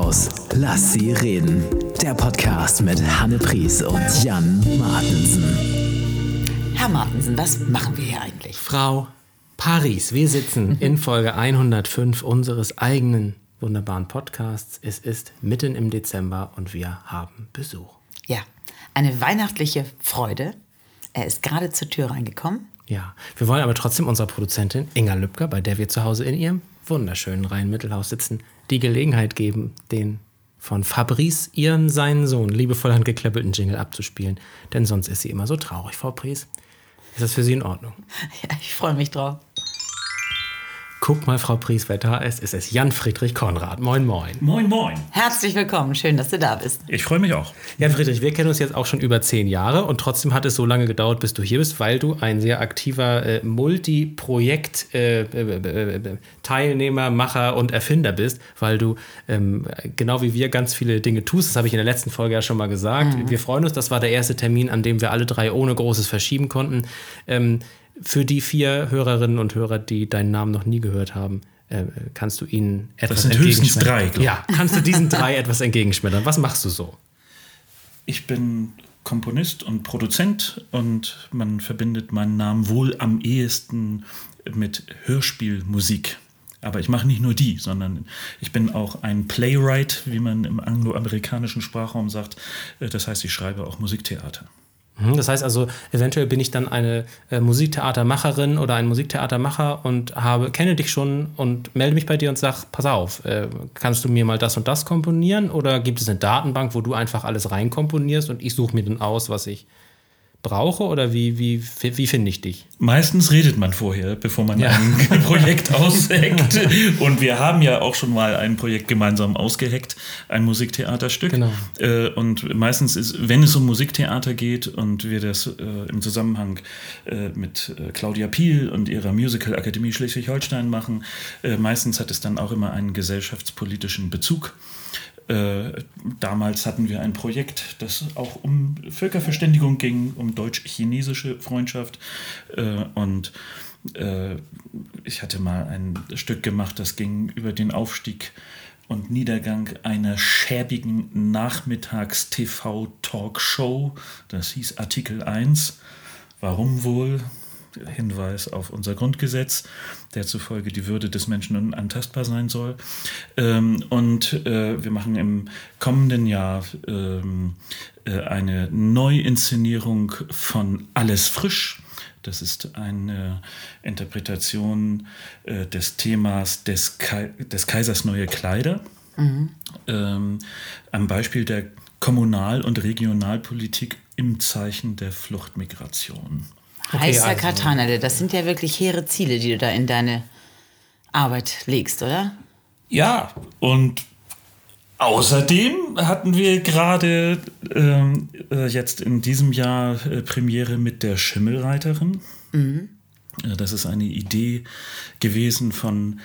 Mittelhaus. Lass sie reden. Der Podcast mit Hanne Pries und Jan Martensen. Herr Martensen, was machen wir hier eigentlich? Frau Paris, wir sitzen in Folge 105 unseres eigenen wunderbaren Podcasts. Es ist mitten im Dezember und wir haben Besuch. Ja, eine weihnachtliche Freude. Er ist gerade zur Tür reingekommen. Ja, wir wollen aber trotzdem unserer Produzentin Inga Lübcker, bei der wir zu Hause in ihrem wunderschönen Rhein-Mittelhaus sitzen, die Gelegenheit geben, den von Fabrice, ihren seinen Sohn, liebevoll handgeklöppelten Jingle abzuspielen. Denn sonst ist sie immer so traurig, Frau Pries. Ist das für Sie in Ordnung? Ja, ich freue mich drauf. Guck mal, Frau Pries, wer da ist. Es ist Jan-Friedrich Konrad. Moin, moin. Moin, moin. Herzlich willkommen, schön, dass du da bist. Ich freue mich auch. Jan Friedrich, wir kennen uns jetzt auch schon über zehn Jahre und trotzdem hat es so lange gedauert, bis du hier bist, weil du ein sehr aktiver äh, Multi-Projekt-Teilnehmer, äh, Macher und Erfinder bist, weil du ähm, genau wie wir ganz viele Dinge tust. Das habe ich in der letzten Folge ja schon mal gesagt. Mhm. Wir freuen uns, das war der erste Termin, an dem wir alle drei ohne großes verschieben konnten. Ähm, für die vier Hörerinnen und Hörer, die deinen Namen noch nie gehört haben, äh, kannst du ihnen etwas das sind höchstens drei, glaube ich. Ja, kannst du diesen drei etwas entgegenschmettern? Was machst du so? Ich bin Komponist und Produzent und man verbindet meinen Namen wohl am ehesten mit Hörspielmusik. Aber ich mache nicht nur die, sondern ich bin auch ein Playwright, wie man im angloamerikanischen Sprachraum sagt. Äh, das heißt, ich schreibe auch Musiktheater. Mhm, das heißt also, eventuell bin ich dann eine äh, Musiktheatermacherin oder ein Musiktheatermacher und habe, kenne dich schon und melde mich bei dir und sage, pass auf, äh, kannst du mir mal das und das komponieren? Oder gibt es eine Datenbank, wo du einfach alles reinkomponierst und ich suche mir dann aus, was ich brauche oder wie, wie, wie finde ich dich? Meistens redet man vorher, bevor man ja. ein Projekt ausheckt. Und wir haben ja auch schon mal ein Projekt gemeinsam ausgeheckt, ein Musiktheaterstück. Genau. Äh, und meistens ist, wenn es um Musiktheater geht und wir das äh, im Zusammenhang äh, mit Claudia Piel und ihrer Musical Akademie Schleswig-Holstein machen, meistens hat es dann auch immer einen gesellschaftspolitischen Bezug. Äh, damals hatten wir ein Projekt, das auch um Völkerverständigung ging, um deutsch-chinesische Freundschaft. Äh, und äh, ich hatte mal ein Stück gemacht, das ging über den Aufstieg und Niedergang einer schäbigen Nachmittags-TV-Talkshow. Das hieß Artikel 1. Warum wohl? Hinweis auf unser Grundgesetz, der zufolge die Würde des Menschen unantastbar sein soll. Ähm, und äh, wir machen im kommenden Jahr ähm, äh, eine Neuinszenierung von Alles frisch. Das ist eine Interpretation äh, des Themas des, Ka des Kaisers neue Kleider. Mhm. Ähm, am Beispiel der Kommunal- und Regionalpolitik im Zeichen der Fluchtmigration. Okay, Heißer also. Katana, das sind ja wirklich hehre Ziele, die du da in deine Arbeit legst, oder? Ja, und außerdem hatten wir gerade ähm, äh, jetzt in diesem Jahr äh, Premiere mit der Schimmelreiterin. Mhm. Äh, das ist eine Idee gewesen von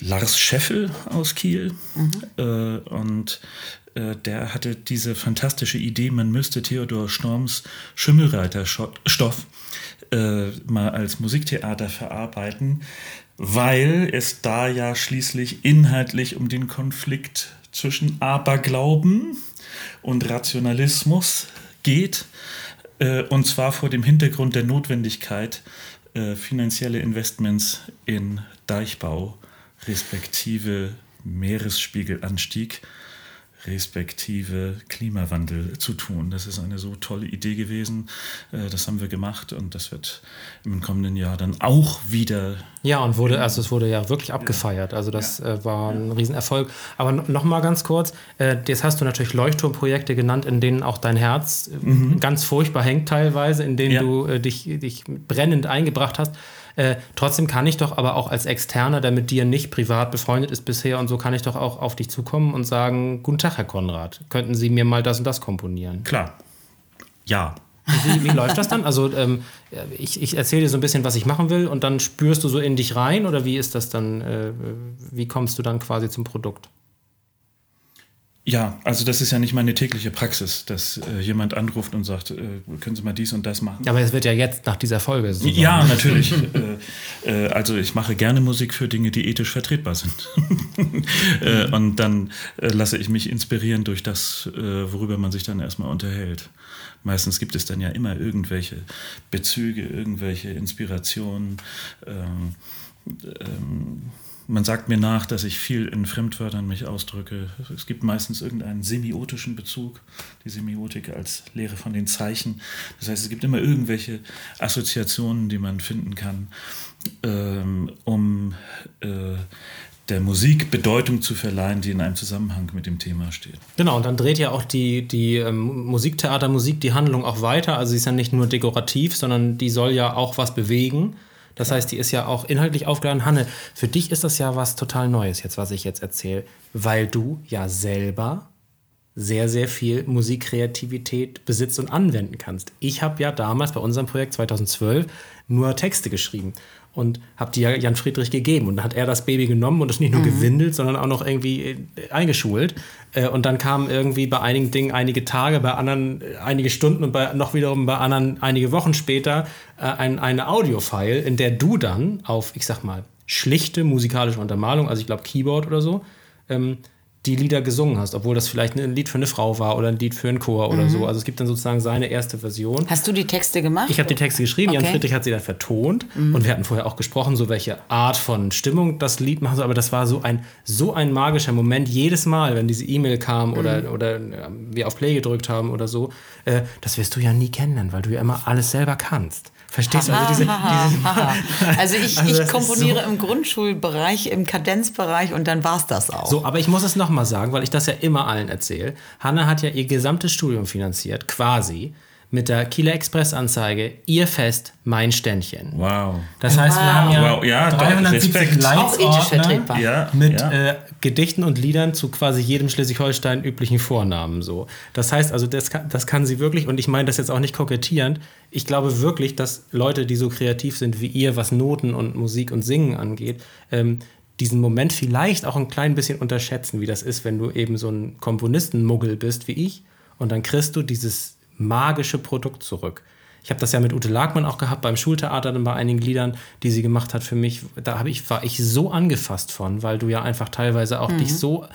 Lars Scheffel aus Kiel. Mhm. Äh, und äh, der hatte diese fantastische Idee, man müsste Theodor Storms Schimmelreiterstoff äh, mal als Musiktheater verarbeiten, weil es da ja schließlich inhaltlich um den Konflikt zwischen Aberglauben und Rationalismus geht. Äh, und zwar vor dem Hintergrund der Notwendigkeit, äh, finanzielle Investments in Deichbau respektive Meeresspiegelanstieg respektive Klimawandel zu tun. Das ist eine so tolle Idee gewesen. Äh, das haben wir gemacht und das wird im kommenden Jahr dann auch wieder. Ja, und wurde, also es wurde ja wirklich abgefeiert. Also das ja. Äh, war ein Riesenerfolg. Aber noch mal ganz kurz, äh, jetzt hast du natürlich Leuchtturmprojekte genannt, in denen auch dein Herz mhm. ganz furchtbar hängt teilweise, in denen ja. du dich, dich brennend eingebracht hast. Äh, trotzdem kann ich doch aber auch als Externer, der mit dir nicht privat befreundet ist bisher und so, kann ich doch auch auf dich zukommen und sagen, guten Tag, Herr Konrad, könnten Sie mir mal das und das komponieren? Klar. Ja. Wie, wie läuft das dann? Also ähm, ich, ich erzähle dir so ein bisschen, was ich machen will und dann spürst du so in dich rein oder wie ist das dann, äh, wie kommst du dann quasi zum Produkt? Ja, also das ist ja nicht meine tägliche Praxis, dass äh, jemand anruft und sagt, äh, können Sie mal dies und das machen. Aber es wird ja jetzt nach dieser Folge so. Ja, natürlich. äh, äh, also ich mache gerne Musik für Dinge, die ethisch vertretbar sind. äh, und dann äh, lasse ich mich inspirieren durch das, worüber man sich dann erstmal unterhält. Meistens gibt es dann ja immer irgendwelche Bezüge, irgendwelche Inspirationen. Ähm, ähm, man sagt mir nach, dass ich viel in Fremdwörtern mich ausdrücke. Es gibt meistens irgendeinen semiotischen Bezug, die Semiotik als Lehre von den Zeichen. Das heißt, es gibt immer irgendwelche Assoziationen, die man finden kann, ähm, um äh, der Musik Bedeutung zu verleihen, die in einem Zusammenhang mit dem Thema steht. Genau, und dann dreht ja auch die, die ähm, Musiktheatermusik die Handlung auch weiter. Also sie ist ja nicht nur dekorativ, sondern die soll ja auch was bewegen. Das heißt, die ist ja auch inhaltlich aufgeladen. Hanne, für dich ist das ja was total Neues jetzt, was ich jetzt erzähle, weil du ja selber sehr, sehr viel Musikkreativität besitzt und anwenden kannst. Ich habe ja damals bei unserem Projekt 2012 nur Texte geschrieben und habe die ja Jan Friedrich gegeben. Und dann hat er das Baby genommen und es nicht nur mhm. gewindelt, sondern auch noch irgendwie äh, eingeschult. Äh, und dann kamen irgendwie bei einigen Dingen einige Tage, bei anderen äh, einige Stunden und bei, noch wiederum bei anderen einige Wochen später ein, eine Audiofile, in der du dann auf, ich sag mal, schlichte musikalische Untermalung, also ich glaube Keyboard oder so, ähm, die Lieder gesungen hast, obwohl das vielleicht ein Lied für eine Frau war oder ein Lied für einen Chor oder mhm. so. Also es gibt dann sozusagen seine erste Version. Hast du die Texte gemacht? Ich habe die Texte geschrieben, okay. Jan Friedrich hat sie dann vertont mhm. und wir hatten vorher auch gesprochen, so welche Art von Stimmung das Lied machen soll. Aber das war so ein, so ein magischer Moment jedes Mal, wenn diese E-Mail kam oder, mhm. oder äh, wir auf Play gedrückt haben oder so. Äh, das wirst du ja nie kennen, weil du ja immer alles selber kannst. Verstehst du? Also, diese, diese also ich, also ich komponiere so im Grundschulbereich, im Kadenzbereich und dann war es das auch. So, aber ich muss es nochmal sagen, weil ich das ja immer allen erzähle. Hanna hat ja ihr gesamtes Studium finanziert, quasi mit der Kieler Express-Anzeige Ihr Fest, mein Ständchen. Wow. Das heißt, wow. wir haben ja, wow. ja 370 Leitsordner ja, mit ja. Äh, Gedichten und Liedern zu quasi jedem Schleswig-Holstein üblichen Vornamen. So. Das heißt also, das kann, das kann sie wirklich, und ich meine das jetzt auch nicht kokettierend, ich glaube wirklich, dass Leute, die so kreativ sind wie ihr, was Noten und Musik und Singen angeht, ähm, diesen Moment vielleicht auch ein klein bisschen unterschätzen, wie das ist, wenn du eben so ein Komponistenmuggel bist wie ich und dann kriegst du dieses magische Produkt zurück. Ich habe das ja mit Ute Lagmann auch gehabt beim Schultheater, dann bei einigen Liedern, die sie gemacht hat für mich. Da ich, war ich so angefasst von, weil du ja einfach teilweise auch mhm. dich so,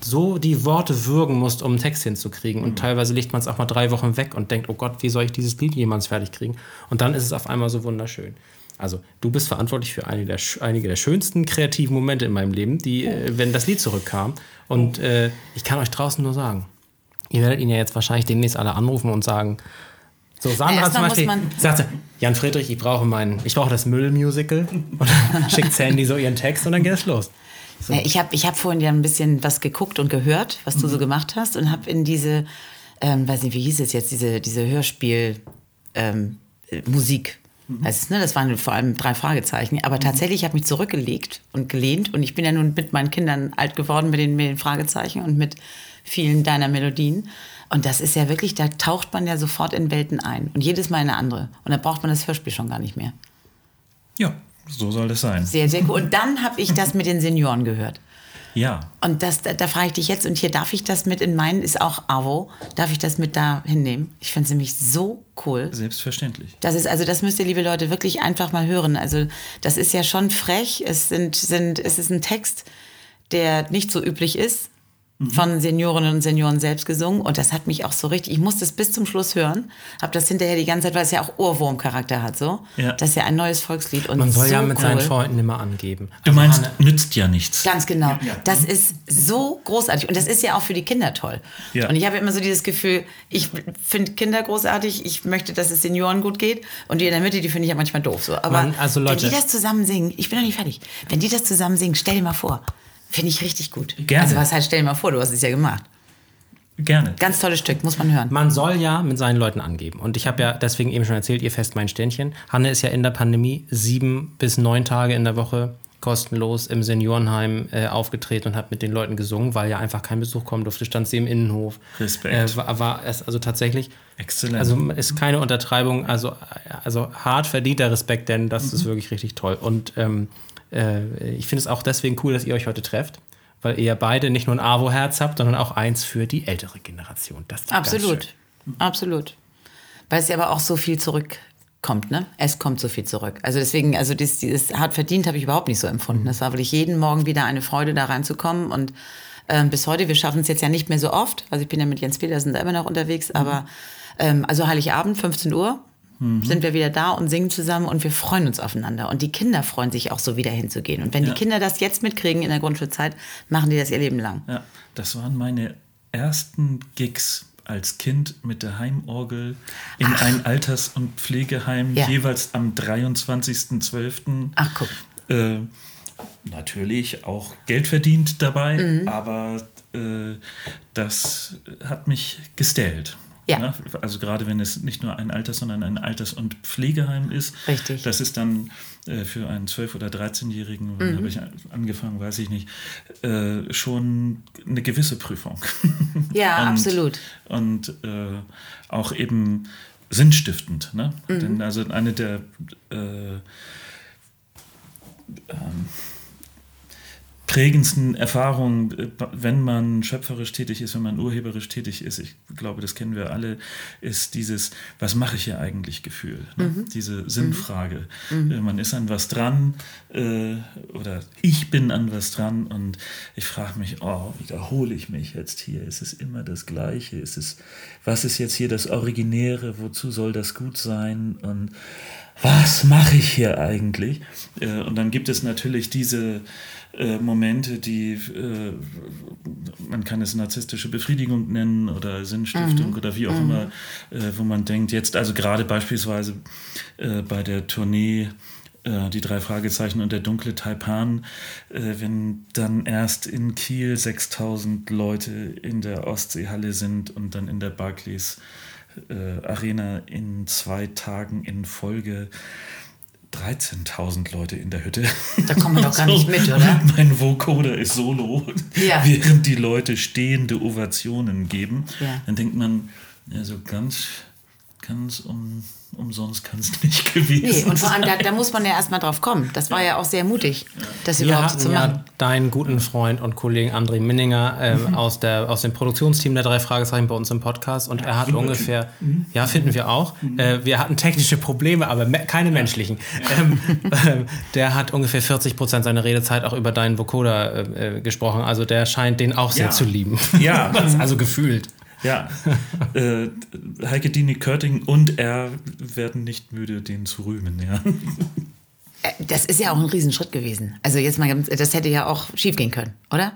so die Worte würgen musst, um einen Text hinzukriegen. Und mhm. teilweise legt man es auch mal drei Wochen weg und denkt, oh Gott, wie soll ich dieses Lied jemals fertig kriegen? Und dann ist es auf einmal so wunderschön. Also, du bist verantwortlich für einige der, einige der schönsten kreativen Momente in meinem Leben, die, oh. äh, wenn das Lied zurückkam. Und äh, ich kann euch draußen nur sagen, Ihr werdet ihn ja jetzt wahrscheinlich demnächst alle anrufen und sagen, so, Sandra ja, zum Beispiel sagt, Jan Friedrich, ich brauche mein, ich brauche das Müllmusical und dann schickt Sandy so ihren Text und dann geht es los. So. Ja, ich habe ich hab vorhin ja ein bisschen was geguckt und gehört, was du mhm. so gemacht hast und habe in diese, ähm, weiß nicht, wie hieß es jetzt, diese, diese Hörspiel ähm, Musik. Mhm. Heißt ne? Das waren vor allem drei Fragezeichen. Aber mhm. tatsächlich habe ich mich zurückgelegt und gelehnt. Und ich bin ja nun mit meinen Kindern alt geworden mit den, mit den Fragezeichen und mit vielen deiner Melodien. Und das ist ja wirklich, da taucht man ja sofort in Welten ein. Und jedes Mal eine andere. Und dann braucht man das Hörspiel schon gar nicht mehr. Ja, so soll das sein. Sehr, sehr cool. Und dann habe ich das mit den Senioren gehört. Ja. Und das, da, da frage ich dich jetzt, und hier darf ich das mit in meinen, ist auch AWO, darf ich das mit da hinnehmen? Ich finde es nämlich so cool. Selbstverständlich. Das ist, also das müsst ihr, liebe Leute, wirklich einfach mal hören. Also das ist ja schon frech. Es, sind, sind, es ist ein Text, der nicht so üblich ist Mhm. von Seniorinnen und Senioren selbst gesungen und das hat mich auch so richtig, ich musste es bis zum Schluss hören, habe das hinterher die ganze Zeit, weil es ja auch Ohrwurmcharakter hat so. Ja. Das ist ja ein neues Volkslied und Man soll so ja mit cool. seinen Freunden immer angeben. Du also meinst, Hanne, nützt ja nichts. Ganz genau. Ja. Das ist so großartig und das ist ja auch für die Kinder toll. Ja. Und ich habe immer so dieses Gefühl, ich finde Kinder großartig, ich möchte, dass es Senioren gut geht und die in der Mitte, die finde ich ja manchmal doof so. Aber Man, also Leute, wenn die das zusammen singen, ich bin noch nicht fertig, wenn die das zusammen singen, stell dir mal vor, Finde ich richtig gut. Gerne. Also was heißt, stell dir mal vor, du hast es ja gemacht. Gerne. Ganz tolles Stück, muss man hören. Man soll ja mit seinen Leuten angeben. Und ich habe ja deswegen eben schon erzählt, ihr fest mein Ständchen. Hanne ist ja in der Pandemie sieben bis neun Tage in der Woche kostenlos im Seniorenheim äh, aufgetreten und hat mit den Leuten gesungen, weil ja einfach kein Besuch kommen durfte. Stand sie im Innenhof. Respekt. Äh, war, war es also tatsächlich. Exzellent. Also ist keine Untertreibung. Also, also hart verdienter Respekt, denn das mhm. ist wirklich richtig toll. Und ähm, äh, ich finde es auch deswegen cool, dass ihr euch heute trefft, weil ihr beide nicht nur ein AWO-Herz habt, sondern auch eins für die ältere Generation. Das ist Absolut. Absolut. Weil es ja aber auch so viel zurückkommt, ne? Es kommt so viel zurück. Also deswegen, also dieses, dieses hart verdient habe ich überhaupt nicht so empfunden. Das war wirklich jeden Morgen wieder eine Freude, da reinzukommen. Und ähm, bis heute, wir schaffen es jetzt ja nicht mehr so oft. Also ich bin ja mit Jens Petersen da immer noch unterwegs, aber ähm, also Heiligabend, 15 Uhr. Sind wir wieder da und singen zusammen und wir freuen uns aufeinander. Und die Kinder freuen sich auch so wieder hinzugehen. Und wenn Ja. die Kinder das jetzt mitkriegen in der Grundschulzeit, machen die das ihr Leben lang. Ja, das waren meine ersten Gigs als Kind mit der Heimorgel in ein Alters- und Pflegeheim, Ja. jeweils am 23.12. Ach, guck. Äh, natürlich auch Geld verdient dabei, Mhm. aber äh, das hat mich gestellt. Ja. Ne? Also gerade wenn es nicht nur ein Alters-, sondern ein Alters- und Pflegeheim ist. Richtig. Das ist dann äh, für einen 12- oder 13-Jährigen, wann Mhm. habe ich angefangen, weiß ich nicht, äh, schon eine gewisse Prüfung. Ja, und, absolut. Und äh, auch eben sinnstiftend. Ne? Mhm. Denn also eine der äh, prägendsten Erfahrungen, wenn man schöpferisch tätig ist, wenn man urheberisch tätig ist, ich glaube, das kennen wir alle, ist dieses, was mache ich hier eigentlich Gefühl? Ne? Diese Sinnfrage. Äh, Man ist an was dran äh, oder ich bin an was dran und ich frage mich, oh, wiederhole ich mich jetzt hier? Ist es immer das Gleiche? Ist es, was ist jetzt hier das Originäre? Wozu soll das gut sein? Und was mache ich hier eigentlich? Äh, und dann gibt es natürlich diese äh, Momente, die, äh, man kann es narzisstische Befriedigung nennen oder Sinnstiftung oder wie auch immer, äh, wo man denkt, jetzt also gerade beispielsweise äh, bei der Tournee äh, die drei Fragezeichen und der dunkle Taipan, wenn dann erst in Kiel 6000 Leute in der Ostseehalle sind und dann in der Barclays äh, Arena in zwei Tagen in Folge 13.000 Leute in der Hütte. Da kommt man doch gar nicht mit, oder? Mein Vocoder ist solo, Ja. während die Leute stehende Ovationen geben. Ja. Dann denkt man, ja, so ganz, ganz um, umsonst kann es nicht gewesen Nee, und vor allem, da, sein. da muss man ja erstmal drauf kommen. Das war ja auch sehr mutig, das Wir überhaupt so zu machen. ja deinen guten Freund und Kollegen André Minninger ähm, aus, der, aus dem Produktionsteam der drei Fragezeichen bei uns im Podcast und er hat ungefähr, ja, finden wir auch, äh, wir hatten technische Probleme, aber me keine menschlichen. Ähm, ähm, der hat ungefähr 40 Prozent seiner Redezeit auch über deinen Vocoder äh, äh, gesprochen, also der scheint den auch sehr Ja. zu lieben. Ja. also gefühlt. Ja, äh, Heike Dini Körting und er werden nicht müde, den zu rühmen. Ja. Äh, Das ist ja auch ein Riesenschritt gewesen. Also jetzt mal, ganz- das hätte ja auch schief gehen können, oder?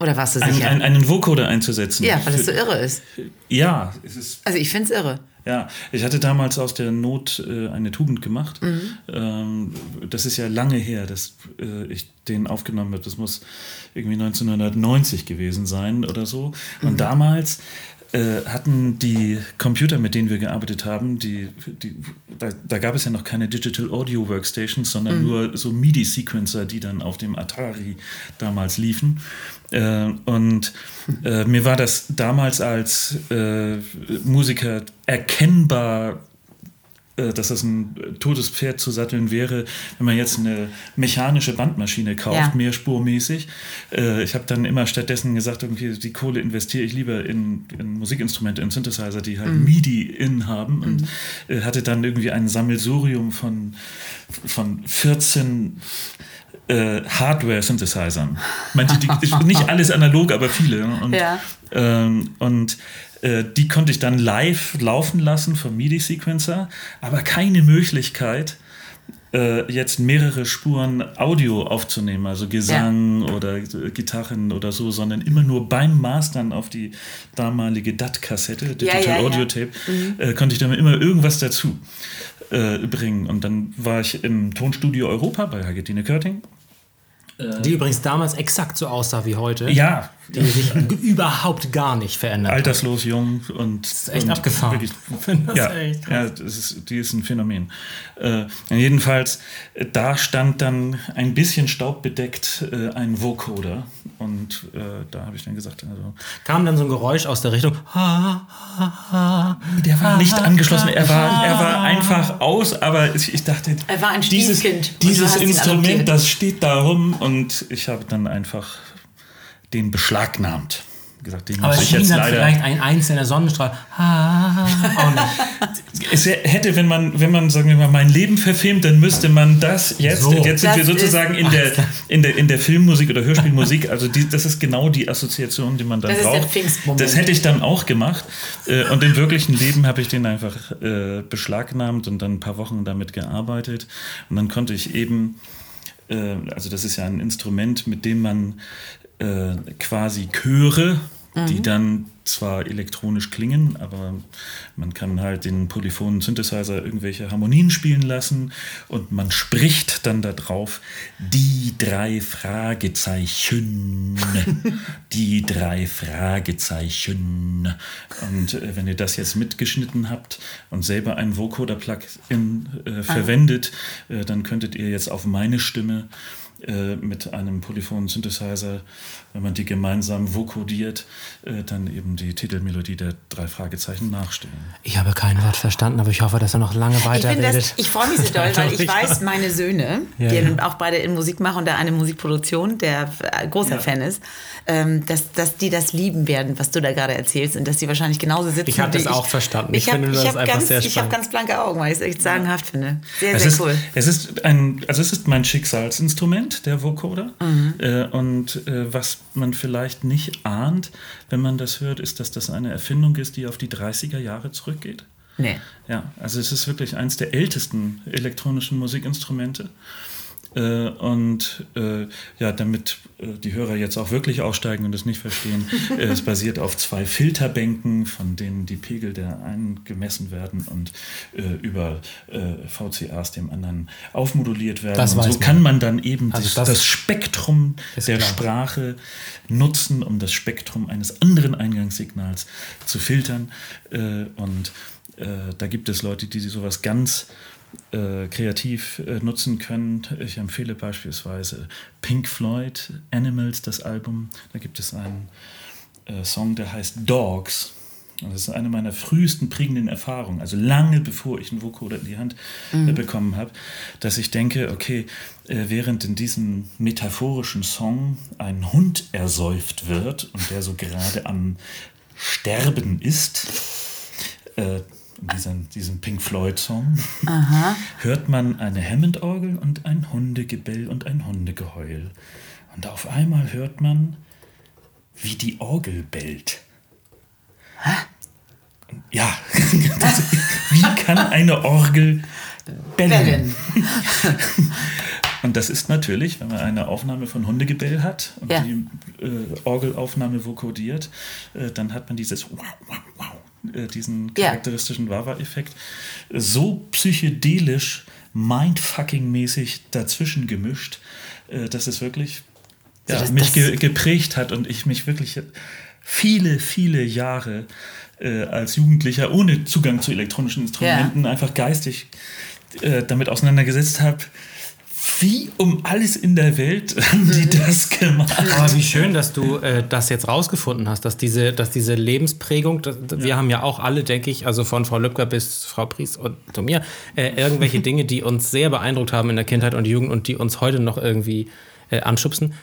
Oder warst du sicher? ein, einen Vocoder einzusetzen. ja, weil es so irre ist. Ja, es ist Also ich finde es irre. Ja, ich hatte damals aus der Not äh, eine Tugend gemacht. Ähm, das ist ja lange her, dass äh, ich den aufgenommen habe. Das muss irgendwie 1990 gewesen sein oder so. Und damals äh, hatten die Computer, mit denen wir gearbeitet haben, die, die, da, da gab es ja noch keine Digital Audio Workstations, sondern nur so MIDI-Sequencer, die dann auf dem Atari damals liefen. Äh, und äh, mir war das damals als äh, Musiker erkennbar, äh, dass das ein totes Pferd zu satteln wäre, wenn man jetzt eine mechanische Bandmaschine kauft, Ja. mehrspurmäßig. Äh, ich habe dann immer stattdessen gesagt, irgendwie die Kohle investiere ich lieber in, in Musikinstrumente, in Synthesizer, die halt MIDI in haben und äh, hatte dann irgendwie ein Sammelsurium von, von 14 äh, Hardware-Synthesizern. Manche, die, nicht alles analog, aber viele. Und, Ja. ähm, und äh, die konnte ich dann live laufen lassen vom MIDI-Sequencer, aber keine Möglichkeit, äh, jetzt mehrere Spuren Audio aufzunehmen, also Gesang oder äh, Gitarren oder so, sondern immer nur beim Mastern auf die damalige DAT-Kassette, Digital ja, ja. Audio Tape, äh, konnte ich dann immer irgendwas dazu äh, bringen. Und dann war ich im Tonstudio Europa bei Hagedine Körting. Die übrigens damals exakt so aussah wie heute. Ja, Die sich überhaupt gar nicht verändert. hat. alterslos, jung und. Das ist echt abgefahren. Wirklich, Ich finde das ja, echt ja das ist, die ist ein Phänomen. Äh, jedenfalls, äh, da stand dann ein bisschen staubbedeckt äh, ein Vocoder. Und äh, da habe ich dann gesagt, also. Kam dann so ein Geräusch aus der Richtung. Ha, ha, ha. Der war nicht angeschlossen, er war, er war einfach aus, aber ich, ich dachte, Er war ein dieses, Stiefkind und dieses Instrument, das steht da rum und ich habe dann einfach den beschlagnahmt. Gesagt, den Aber muss es ich schien jetzt dann leider. vielleicht ein einzelner Sonnenstrahl. Ah, auch nicht. Es hätte, wenn man, wenn man, sagen wir mal, mein Leben verfilmt, dann müsste man das jetzt, So. jetzt sind Das wir sozusagen in der, in, der, in der Filmmusik oder Hörspielmusik, also die, das ist genau die Assoziation, die man dann Das ist der braucht. Das hätte ich dann auch gemacht. Äh, Und im wirklichen Leben habe ich den einfach äh, beschlagnahmt und dann ein paar Wochen damit gearbeitet. Und dann konnte ich eben, äh, also das ist ja ein Instrument, mit dem man äh, quasi Chöre, die dann zwar elektronisch klingen, aber man kann halt den polyphonen Synthesizer irgendwelche Harmonien spielen lassen und man spricht dann da drauf die drei Fragezeichen, die drei Fragezeichen. Und äh, wenn ihr das jetzt mitgeschnitten habt und selber ein Vocoder-Plugin äh, verwendet, äh, dann könntet ihr jetzt auf meine Stimme äh, mit einem polyphonen Synthesizer, wenn man die gemeinsam vokodiert, äh, dann eben die Titelmelodie der drei Fragezeichen nachstellen. Ich habe kein Wort verstanden, aber ich hoffe, dass er noch lange Ich, weiterredet. das, ich freue mich so doll, weil ich weiß, meine Söhne, Ja, die ja. auch beide in Musik machen und der eine Musikproduktion, der äh, großer Ja. Fan ist, ähm, dass, dass die das lieben werden, was du da gerade erzählst und dass die wahrscheinlich genauso sitzen. Ich habe wie das auch verstanden. Ich Ich, habe finde das ich hab einfach ganz, sehr ich hab spannend. ganz blanke Augen, weil ich es echt sagenhaft finde. Sehr, Es sehr ist, cool. es ist ein, also es ist mein Schicksalsinstrument, der Vocoder. Äh, und äh, was man vielleicht nicht ahnt, wenn man das hört, ist, dass das eine Erfindung ist, die auf die 30er Jahre zurückgeht. Nee. Ja, also es ist wirklich eins der ältesten elektronischen Musikinstrumente. Äh, und äh, ja, damit äh, die Hörer jetzt auch wirklich aussteigen und es nicht verstehen, äh, es basiert auf zwei Filterbänken, von denen die Pegel der einen gemessen werden und äh, über äh, VCAs dem anderen aufmoduliert werden. Das und so man. kann man dann eben Also das, das Spektrum der klar. Sprache nutzen, um das Spektrum eines anderen Eingangssignals zu filtern. Und da gibt es Leute, die sowas ganz äh, kreativ äh, nutzen können. Ich empfehle beispielsweise Pink Floyd, Animals, das Album. Da gibt es einen äh, Song, der heißt Dogs. Und Das ist eine meiner frühesten prägenden Erfahrungen, also lange bevor ich einen Vocoder in die Hand äh, bekommen habe, dass ich denke, okay, äh, während in diesem metaphorischen Song ein Hund ersäuft wird und der so gerade am Sterben ist, in diesem, diesem Pink Floyd-Song, hört man eine Hammond-Orgel und ein Hundegebell und ein Hundegeheul. Und auf einmal hört man, wie die Orgel bellt. Ja, das, wie kann eine Orgel bellen? Bellen. Und das ist natürlich, wenn man eine Aufnahme von Hundegebell hat und Ja. die äh, Orgelaufnahme vokodiert, äh, dann hat man dieses wow, wow, wow, äh, diesen charakteristischen Wawa-Effekt äh, so psychedelisch, mindfucking-mäßig dazwischen gemischt, äh, dass es wirklich ja, das- mich das- ge geprägt hat und ich mich wirklich viele, viele Jahre äh, als Jugendlicher ohne Zugang zu elektronischen Instrumenten einfach geistig äh, damit auseinandergesetzt habe. Wie um alles in der Welt haben die das gemacht? Aber wie schön, dass du äh, das jetzt rausgefunden hast, dass diese, dass diese Lebensprägung, das, wir haben ja auch alle, denke ich, also von Frau Lübcker bis Frau Pries und zu mir, äh, irgendwelche Dinge, die uns sehr beeindruckt haben in der Kindheit und Jugend und die uns heute noch irgendwie äh, anschubsen.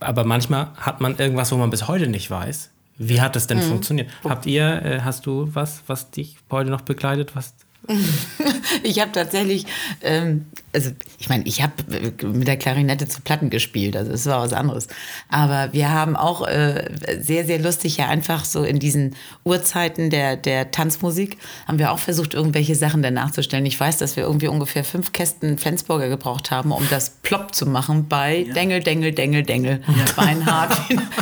Aber manchmal hat man irgendwas, wo man bis heute nicht weiß. Wie hat das denn funktioniert? Habt ihr, äh, hast du was, was dich heute noch begleitet? Was, Ich habe tatsächlich, ähm, also ich meine, ich habe mit der Klarinette zu Platten gespielt, also es war was anderes. Aber wir haben auch äh, sehr, sehr lustig ja einfach so in diesen Uhrzeiten der, der Tanzmusik haben wir auch versucht, irgendwelche Sachen dann nachzustellen. Ich weiß, dass wir irgendwie ungefähr fünf Kästen Flensburger gebraucht haben, um das plopp zu machen bei Dengel, Dengel, Dengel, Dengel, Beinhard.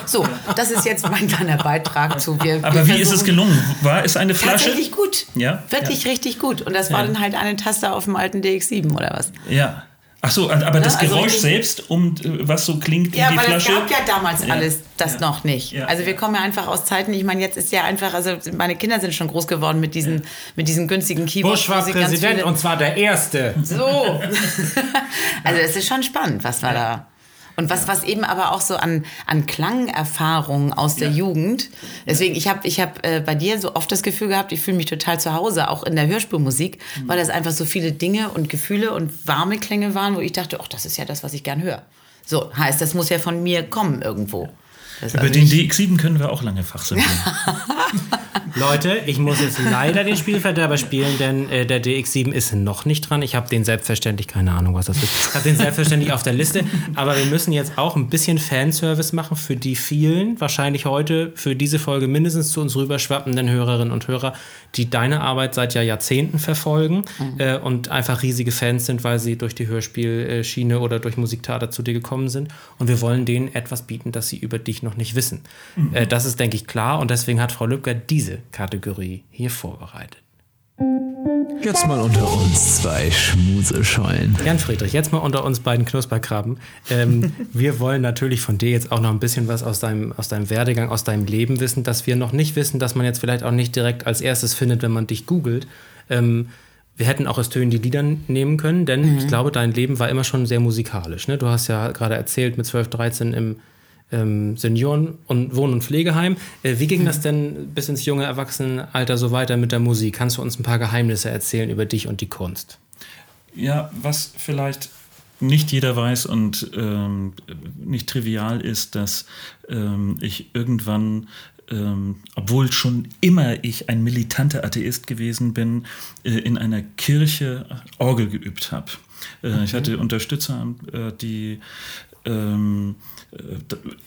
so, das ist jetzt mein kleiner Beitrag zu. Wir, Aber wir wie ist es gelungen? War es eine Flasche? Tatsächlich gut. Ja? Wirklich richtig gut. Und das war dann halt eine Taste auf dem alten DX7 oder was? Ja. Ach so, aber das also Geräusch selbst, um, was so klingt Ja, wie die weil Flasche. es gab ja damals Ja. alles das Ja. noch nicht. Ja. Also wir kommen ja einfach aus Zeiten, ich meine, jetzt ist ja einfach, also meine Kinder sind schon groß geworden mit diesen, mit diesen günstigen Keyboards. Bush war Präsident und zwar der Erste. So. also es ist schon spannend, was war da. Und was, was eben aber auch so an, an Klangerfahrungen aus der Jugend. Deswegen, ich habe ich hab, äh, bei dir so oft das Gefühl gehabt, ich fühle mich total zu Hause, auch in der Hörspielmusik, Mhm. weil das einfach so viele Dinge und Gefühle und warme Klänge waren, wo ich dachte, ach, das ist ja das, was ich gern höre. So, heißt, das muss ja von mir kommen irgendwo. Über den nicht- DX7 können wir auch lange fachsimpeln. Leute, ich muss jetzt leider den Spielverderber spielen, denn äh, der DX7 ist noch nicht dran. Ich habe den selbstverständlich, keine Ahnung, was das ist. Ich habe den selbstverständlich auf der Liste. Aber wir müssen jetzt auch ein bisschen Fanservice machen für die vielen, wahrscheinlich heute für diese Folge mindestens zu uns rüberschwappenden Hörerinnen und Hörer, die deine Arbeit seit ja Jahrzehnten verfolgen äh, und einfach riesige Fans sind, weil sie durch die Hörspielschiene oder durch Musiktheater zu dir gekommen sind. Und wir wollen denen etwas bieten, das sie über dich noch nicht wissen. Äh, das ist, denke ich, klar. Und deswegen hat Frau Lübcker diese Kategorie hier vorbereitet. Jetzt mal unter uns zwei Schmuseschollen. Jan Friedrich, jetzt mal unter uns beiden Knusperkrabben. Ähm, wir wollen natürlich von dir jetzt auch noch ein bisschen was aus deinem, aus deinem Werdegang, aus deinem Leben wissen, dass wir noch nicht wissen, dass man jetzt vielleicht auch nicht direkt als erstes findet, wenn man dich googelt. Ähm, wir hätten auch aus Tönen die Lieder nehmen können, denn ich glaube, dein Leben war immer schon sehr musikalisch. Ne? Du hast ja gerade erzählt, mit 12, 13 im ähm, Senioren- und Wohn- und Pflegeheim. Äh, wie ging das denn bis ins junge Erwachsenenalter so weiter mit der Musik? Kannst du uns ein paar Geheimnisse erzählen über dich und die Kunst? Ja, was vielleicht nicht jeder weiß und ähm, nicht trivial ist, dass ähm, ich irgendwann, ähm, obwohl schon immer ich ein militanter Atheist gewesen bin, äh, in einer Kirche Orgel geübt habe. Äh, Ich hatte Unterstützer, äh, die ähm, äh,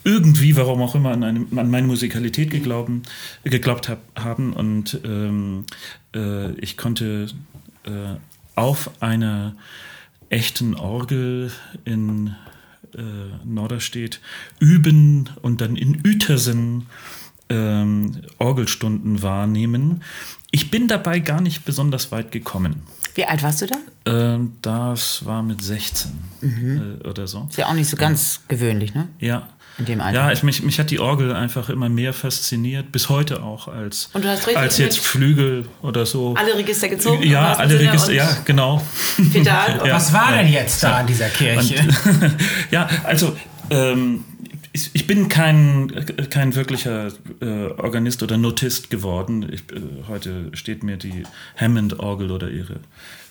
irgendwie, warum auch immer, an, eine, an meine Musikalität geglauben, geglaubt hab, haben. Und ähm, äh, ich konnte äh, auf einer echten Orgel in äh, Norderstedt üben und dann in Uetersen ähm, Orgelstunden wahrnehmen. Ich bin dabei gar nicht besonders weit gekommen. Wie alt warst du da? Ähm, das war mit 16 äh, oder so. Ist ja auch nicht so ganz gewöhnlich, ne? Ja. In dem Alter. Ja, ich, mich, mich hat die Orgel einfach immer mehr fasziniert, bis heute auch als, Und du hast richtig als jetzt Flügel oder so. Alle Register gezogen? ja, alle Sinne Register, und ja, genau. Pedal und Ja. Was war denn jetzt da an dieser Kirche? ja, also ähm, ich, ich bin kein, kein wirklicher äh, Organist oder Notist geworden. Ich, äh, heute steht mir die Hammond-Orgel oder ihre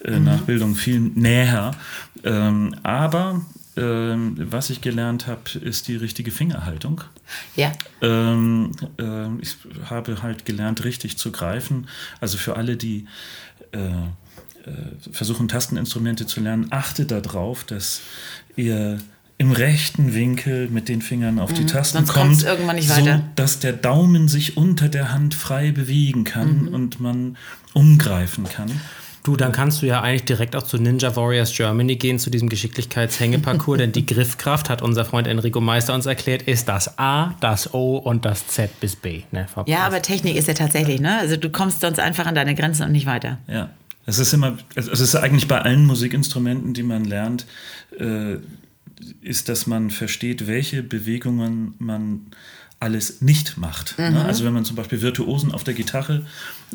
äh, Nachbildung viel näher. Ähm, aber ähm, was ich gelernt habe, ist die richtige Fingerhaltung. ja. Ähm, ähm, ich habe halt gelernt, richtig zu greifen. Also für alle, die äh, äh, versuchen, Tasteninstrumente zu lernen, achtet darauf, dass ihr im rechten Winkel mit den Fingern auf die Tasten Mhm. sonst kommt, irgendwann nicht so weiter. dass der Daumen sich unter der Hand frei bewegen kann Mhm. und man umgreifen kann. Du, dann kannst du ja eigentlich direkt auch zu Ninja Warriors Germany gehen, zu diesem Geschicklichkeitshängeparcours, denn die Griffkraft, hat unser Freund Enrico Meister uns erklärt, ist das A, das O und das Z bis B. Ne, Ja, aber Technik ist ja tatsächlich, ne? Also du kommst sonst einfach an deine Grenzen und nicht weiter. Ja, es ist immer, es ist eigentlich bei allen Musikinstrumenten, die man lernt, äh, ist, dass man versteht, welche Bewegungen man alles nicht macht. Ne? Also wenn man zum Beispiel Virtuosen auf der Gitarre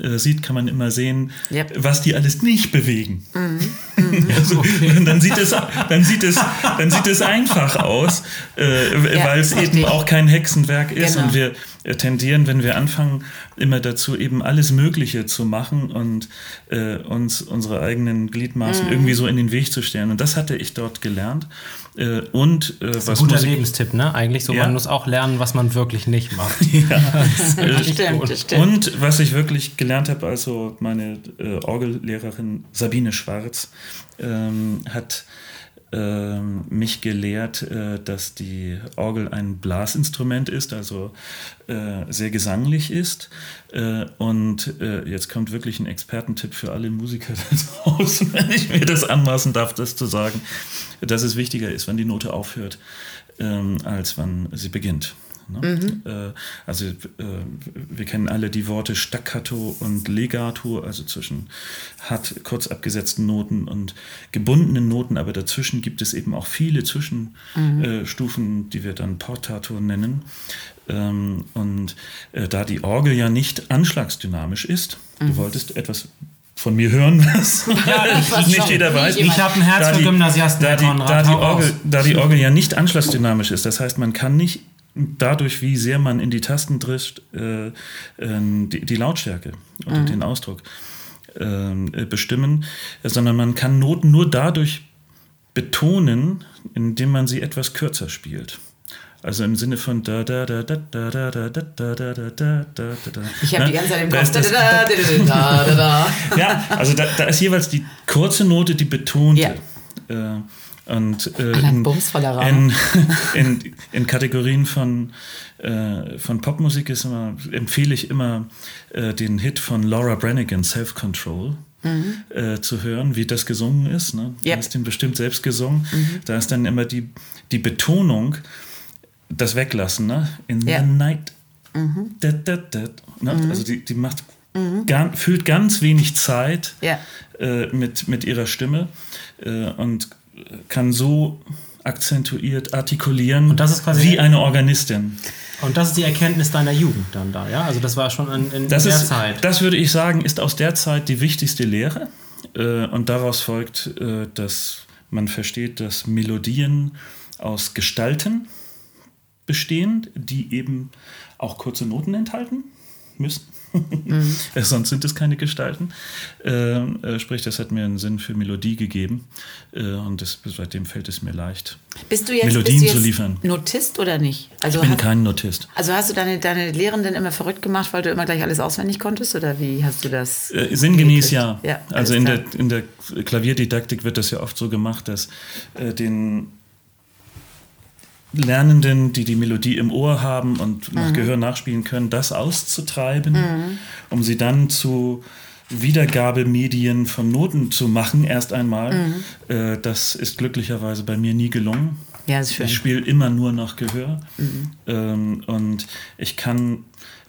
äh, sieht, kann man immer sehen, Yep. was die alles nicht bewegen. also, dann, sieht es, dann, sieht es, dann sieht es einfach aus, äh, Ja, weil es eben ich. auch kein Hexenwerk ist Genau. und wir äh, tendieren, wenn wir anfangen, immer dazu, eben alles Mögliche zu machen und äh, uns unsere eigenen Mhm. Gliedmaßen irgendwie so in den Weg zu stellen. Und das hatte ich dort gelernt. Äh, und äh, was Guter Musik- Lebenstipp, ne? Eigentlich so, Ja. man muss auch lernen, was man wirklich nicht macht. Das stimmt, das stimmt. Und was ich wirklich gelernt habe, also meine äh, Orgellehrerin Sabine Schwarz ähm, hat ähm, mich gelehrt, äh, dass die Orgel ein Blasinstrument ist, also äh, sehr gesanglich ist. Äh, und äh, jetzt kommt wirklich ein Expertentipp für alle Musiker da draußen, wenn ich mir das anmaßen darf, das zu sagen, dass es wichtiger ist, wann die Note aufhört, ähm, als wann sie beginnt. Ne? Äh, also äh, wir kennen alle die Worte Staccato und Legato, also zwischen hart kurz abgesetzten Noten und gebundenen Noten, aber dazwischen gibt es eben auch viele Zwischenstufen, äh, Stufen, die wir dann Portato nennen. Ähm, und äh, da die Orgel ja nicht anschlagsdynamisch ist, du wolltest etwas von mir hören, was nicht jeder weiß. Ich habe ein Herz Da für Gymnasiasten, da die, da, die Orgel, da die Orgel ja nicht anschlagsdynamisch ist, das heißt, man kann nicht dadurch, wie sehr man in die Tasten drischt, äh, äh, die, die Lautstärke oder den Ausdruck ähm, äh, bestimmen, sondern man kann Noten nur dadurch betonen, indem man sie etwas kürzer spielt. Also im Sinne von da da da da da da da da da da da da da da. Ich habe die ganze Zeit im Da Kopf. ist Da, das- da, da, da, da, da, da. ja, also da, da ist jeweils die kurze Note, die betonte. Und äh, in, in, in, in Kategorien von, äh, von Popmusik ist immer, empfehle ich immer äh, den Hit von Laura Branigan, Self Control. Äh, zu hören, wie das gesungen ist. Ne? Du Yep. hast den bestimmt selbst gesungen. Da ist dann immer die, die Betonung, das Weglassen, ne? In Ja. the night. Da, da, da, ne? Also die, die macht gar, fühlt ganz wenig Zeit Ja. äh, mit, mit ihrer Stimme äh, und kann so akzentuiert artikulieren wie eine Organistin. Und das ist die Erkenntnis deiner Jugend dann da, ja? Also das war schon in, in Das, der ist, Zeit. das würde ich sagen, ist aus der Zeit die wichtigste Lehre. Äh, und daraus folgt, äh, dass man versteht, dass Melodien aus Gestalten bestehen, die eben auch kurze Noten enthalten müssen. Äh, Sonst sind es keine Gestalten. Äh, äh, sprich, das hat mir einen Sinn für Melodie gegeben. Äh, und das, seitdem fällt es mir leicht. Bist du jetzt, Melodien bist du zu jetzt liefern. Notist oder nicht? Also Ich bin kein Notist. also hast du deine, deine Lehrenden immer verrückt gemacht, weil du immer gleich alles auswendig konntest? Oder wie hast du das? Äh, sinngemäß ja. Ja, also in klar. der, in der Klavierdidaktik wird das ja oft so gemacht, dass äh, den Lernenden, die die Melodie im Ohr haben und nach Gehör nachspielen können, das auszutreiben, um sie dann zu Wiedergabemedien von Noten zu machen, erst einmal. Äh, das ist glücklicherweise bei mir nie gelungen. Ja, ist schön. Ich spiele immer nur nach Gehör. Ähm, und ich kann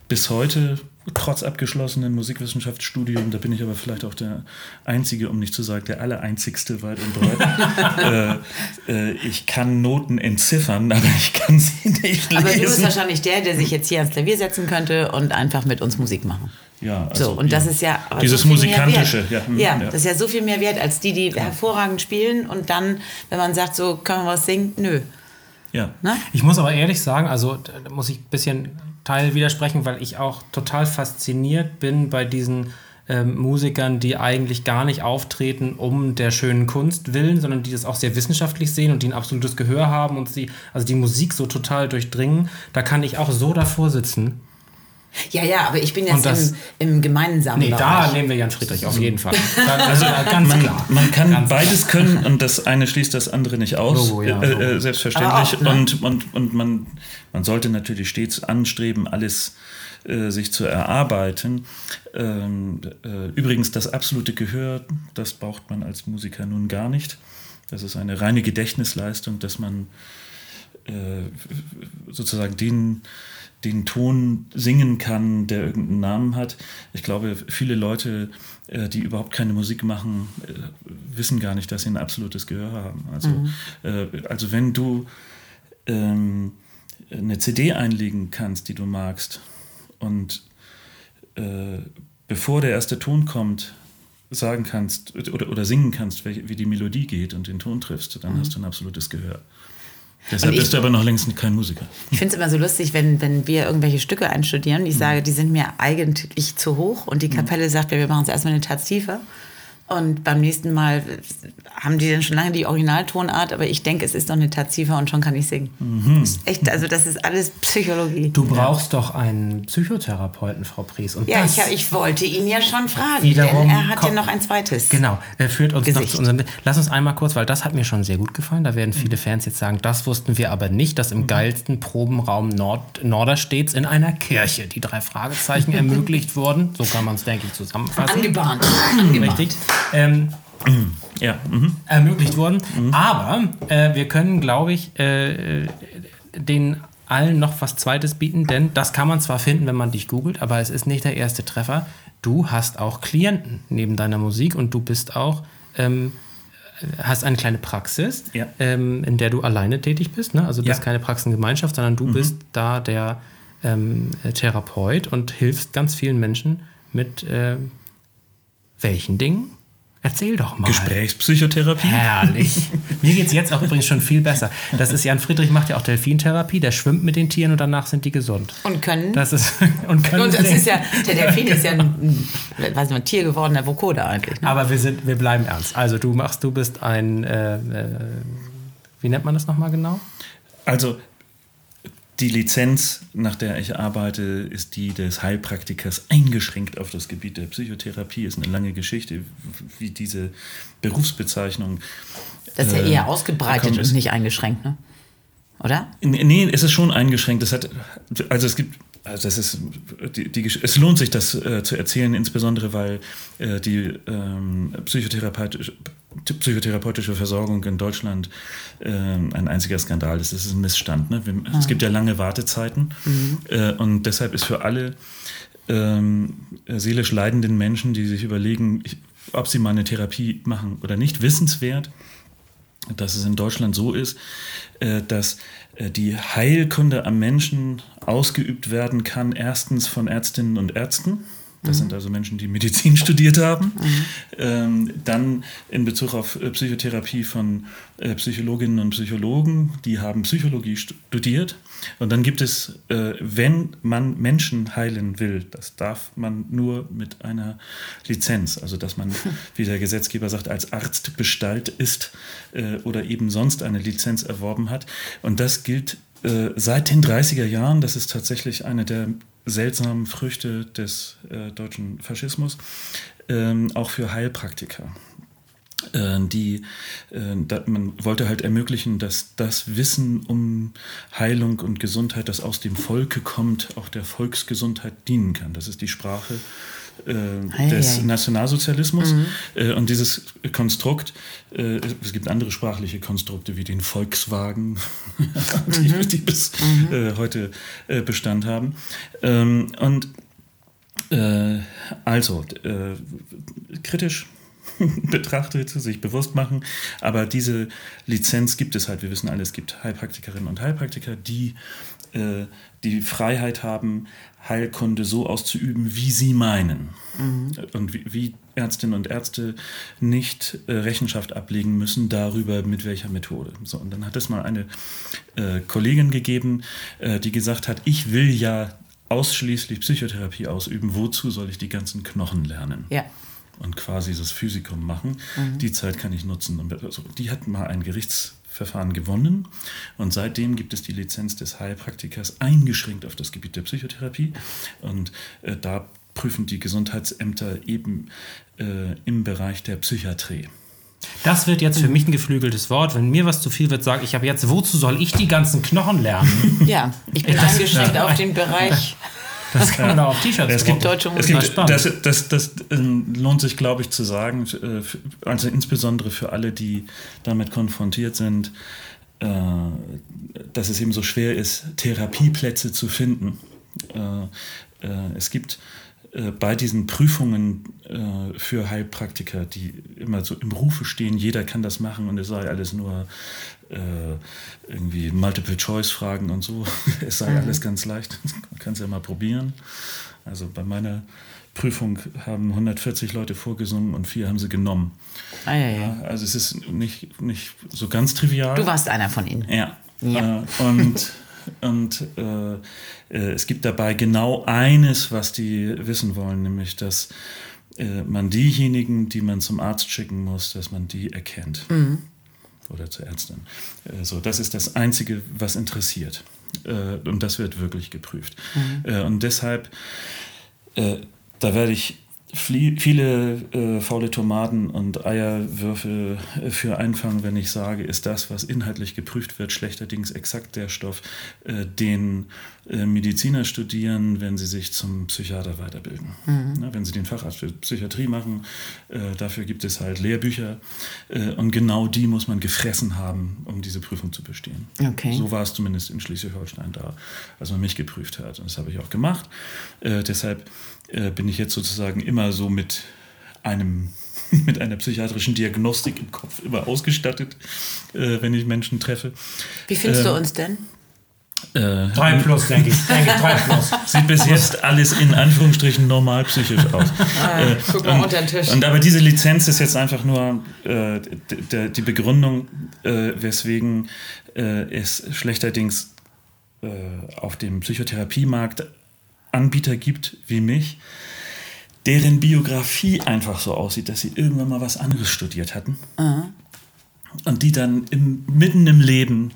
bis heute, trotz abgeschlossenen Musikwissenschaftsstudium, da bin ich aber vielleicht auch der Einzige, um nicht zu sagen, der Allereinzigste weit und breit. äh, äh, ich kann Noten entziffern, aber ich kann sie nicht Aber du bist lesen. wahrscheinlich der, der sich jetzt hier ans Klavier setzen könnte und einfach mit uns Musik machen. Ja, So, also, und das ja. ist ja. Dieses so Musikantische, ja, hm, ja, ja. das ist ja so viel mehr wert als die, die hervorragend spielen und dann, wenn man sagt, so, können wir was singen? Nö. Ja. Ne? Ich muss aber ehrlich sagen, also da muss ich ein bisschen Teil widersprechen, weil ich auch total fasziniert bin bei diesen ähm, Musikern, die eigentlich gar nicht auftreten um der schönen Kunst willen, sondern die das auch sehr wissenschaftlich sehen und die ein absolutes Gehör haben und sie, also die Musik so total durchdringen. Da kann ich auch so davor sitzen. Ja, ja, aber ich bin jetzt das- im, im gemeinsamen Nee, da nehmen wir Jan Friedrich auf jeden Fall. Also ganz Man, klar. man kann Ganz beides können und das eine schließt das andere nicht aus. Logo, ja, äh, Logo. äh, selbstverständlich. Aber auch, ne? Und, und, und man, man sollte natürlich stets anstreben, alles äh, sich zu erarbeiten. Ähm, äh, übrigens, das absolute Gehör, das braucht man als Musiker nun gar nicht. Das ist eine reine Gedächtnisleistung, dass man äh, sozusagen den, den Ton singen kann, der irgendeinen Namen hat. Ich glaube, viele Leute, äh, die überhaupt keine Musik machen, äh, wissen gar nicht, dass sie ein absolutes Gehör haben. Also, äh, also wenn du ähm, eine CD einlegen kannst, die du magst, und äh, bevor der erste Ton kommt, sagen kannst oder, oder singen kannst, wie die Melodie geht und den Ton triffst, dann hast du ein absolutes Gehör. Deshalb ich- bist du aber noch längst kein Musiker. Ich finde es immer so lustig, wenn, wenn wir irgendwelche Stücke einstudieren. Mhm. Ich sage, die sind mir eigentlich zu hoch und die Kapelle sagt, wir machen es erstmal eine Taz tiefer. Und beim nächsten Mal haben die dann schon lange die Originaltonart, aber ich denke, es ist noch eine Taz tiefer und schon kann ich singen. Mhm. Ist echt, also das ist alles Psychologie. Du brauchst doch einen Psychotherapeuten, Frau Pries. Und ja, das ich, hab, ich wollte ihn ja schon fragen, Wiederum denn er hat ja noch ein zweites. Genau, er führt uns Gesicht. noch zu unserem. Lass uns einmal kurz, weil das hat mir schon sehr gut gefallen. Da werden viele Fans jetzt sagen, das wussten wir aber nicht, dass im geilsten Probenraum Nord Norderstedts in einer Kirche die drei Fragezeichen ermöglicht wurden. So kann man es, denke ich, zusammenfassen. Angebahnt. Angebahnt. Richtig. Ähm, Ja, mhm. ermöglicht wurden. Aber äh, wir können, glaube ich, äh, den allen noch was Zweites bieten, denn das kann man zwar finden, wenn man dich googelt, aber es ist nicht der erste Treffer. Du hast auch Klienten neben deiner Musik und du bist auch ähm, hast eine kleine Praxis, Ja. ähm, in der du alleine tätig bist. Ne? Also du Ja. bist keine Praxengemeinschaft, sondern du bist da der ähm, Therapeut und hilfst ganz vielen Menschen mit ähm, welchen Dingen? Erzähl doch mal. Gesprächspsychotherapie. Herrlich. Mir geht es jetzt auch übrigens schon viel besser. Das ist Jan Friedrich macht ja auch Delfintherapie, der schwimmt mit den Tieren und danach sind die gesund. Und können. Das ist und können und das singen. ist ja, der Delfin ist ja ein, ein, weiß nicht, ein Tier gewordener Vokoda eigentlich. Ne? Aber wir sind, wir bleiben ernst. Also du machst, du bist ein, äh, äh, wie nennt man das nochmal genau? Also die Lizenz, nach der ich arbeite, ist die des Heilpraktikers eingeschränkt auf das Gebiet der Psychotherapie. Ist eine lange Geschichte, wie diese Berufsbezeichnung. Das ist ja äh, eher ausgebreitet gekommen ist. und nicht eingeschränkt, ne? Oder? Nee, es ist schon eingeschränkt. Das hat, also es gibt, also das ist, die, die, es lohnt sich, das äh, zu erzählen, insbesondere weil äh, die ähm, psychotherapeutische, psychotherapeutische Versorgung in Deutschland ähm, ein einziger Skandal ist. Es ist ein Missstand. Ne? Wir, Es gibt ja lange Wartezeiten äh, und deshalb ist für alle ähm, seelisch leidenden Menschen, die sich überlegen, ich, ob sie mal eine Therapie machen oder nicht, wissenswert, dass es in Deutschland so ist, äh, dass äh, die Heilkunde am Menschen ausgeübt werden kann, erstens von Ärztinnen und Ärzten. Das sind also Menschen, die Medizin studiert haben. Ähm, dann in Bezug auf äh, Psychotherapie von äh, Psychologinnen und Psychologen, die haben Psychologie studiert. Und dann gibt es, äh, wenn man Menschen heilen will, das darf man nur mit einer Lizenz, also dass man, wie der Gesetzgeber sagt, als Arzt bestallt ist äh, oder eben sonst eine Lizenz erworben hat. Und das gilt äh, seit den 30er Jahren. Das ist tatsächlich eine der seltsamen Früchte des äh, deutschen Faschismus, ähm, auch für Heilpraktiker. Äh, die, äh, da, man wollte halt ermöglichen, dass das Wissen um Heilung und Gesundheit, das aus dem Volke kommt, auch der Volksgesundheit dienen kann. Das ist die Sprache äh, des. Nationalsozialismus. Äh, und dieses Konstrukt, äh, es gibt andere sprachliche Konstrukte wie den Volkswagen, die, die bis äh, heute äh, Bestand haben. Ähm, und also, kritisch betrachtet, sich bewusst machen. Aber diese Lizenz gibt es halt. Wir wissen alle, es gibt Heilpraktikerinnen und Heilpraktiker, die äh, die Freiheit haben, Heilkunde so auszuüben, wie sie meinen. Und wie, wie Ärztinnen und Ärzte nicht äh, Rechenschaft ablegen müssen darüber, mit welcher Methode. So, und dann hat es mal eine äh, Kollegin gegeben, äh, die gesagt hat, ich will ja ausschließlich Psychotherapie ausüben, wozu soll ich die ganzen Knochen lernen? Ja. und quasi das Physikum machen. Die Zeit kann ich nutzen. Und Also die hat mal ein Gerichtsverfahren gewonnen und seitdem gibt es die Lizenz des Heilpraktikers eingeschränkt auf das Gebiet der Psychotherapie und äh, da prüfen die Gesundheitsämter eben äh, im Bereich der Psychiatrie. Das wird jetzt für mich ein geflügeltes Wort. Wenn mir was zu viel wird, sage ich aber jetzt, wozu soll ich die ganzen Knochen lernen? Ja, ich bin eingeschränkt auf den Bereich. Das kann man doch auf T-Shirts Es gibt, deutsche es Musik. gibt Spannend. das, das, das ähm, lohnt sich, glaube ich, zu sagen, äh, also insbesondere für alle, die damit konfrontiert sind, äh, dass es eben so schwer ist, Therapieplätze zu finden. Äh, äh, es gibt äh, bei diesen Prüfungen äh, für Heilpraktiker, die immer so im Rufe stehen, jeder kann das machen und es sei alles nur äh, irgendwie Multiple-Choice-Fragen und so. Es sei alles ganz leicht. Man kann es ja mal probieren. Also bei meiner Prüfung haben 140 Leute vorgesungen und vier haben sie genommen. Ah, ja. Ja, also es ist nicht, nicht so ganz trivial. Du warst einer von ihnen. Ja. Ja. Äh, und und äh, äh, es gibt dabei genau eines, was die wissen wollen, nämlich dass äh, man diejenigen, die man zum Arzt schicken muss, dass man die erkennt. Oder zur Ärztin. Äh, so, das ist das Einzige, was interessiert. Äh, und das wird wirklich geprüft. Äh, und deshalb, da werde ich viele äh, faule Tomaten und Eierwürfel äh, für einfangen, wenn ich sage, ist das, was inhaltlich geprüft wird, schlechterdings exakt der Stoff, äh, den äh, Mediziner studieren, wenn sie sich zum Psychiater weiterbilden. Na, wenn sie den Facharzt für Psychiatrie machen, äh, dafür gibt es halt Lehrbücher äh, und genau die muss man gefressen haben, um diese Prüfung zu bestehen. Okay. So war es zumindest in Schleswig-Holstein da, als man mich geprüft hat. Und das habe ich auch gemacht. Deshalb äh, bin ich jetzt sozusagen immer so mit einem mit einer psychiatrischen Diagnostik im Kopf immer ausgestattet, äh, wenn ich Menschen treffe. Wie findest du Ähm, uns denn? Äh, Drei plus, denke ich. Denke drei plus. sieht bis jetzt alles in Anführungsstrichen normal psychisch aus. Äh, guck mal unter den Tisch. Und aber diese Lizenz ist jetzt einfach nur äh, die Begründung, äh, weswegen äh, es schlechterdings äh, auf dem Psychotherapiemarkt Anbieter gibt wie mich, deren Biografie einfach so aussieht, dass sie irgendwann mal was anderes studiert hatten und die dann im, mitten im Leben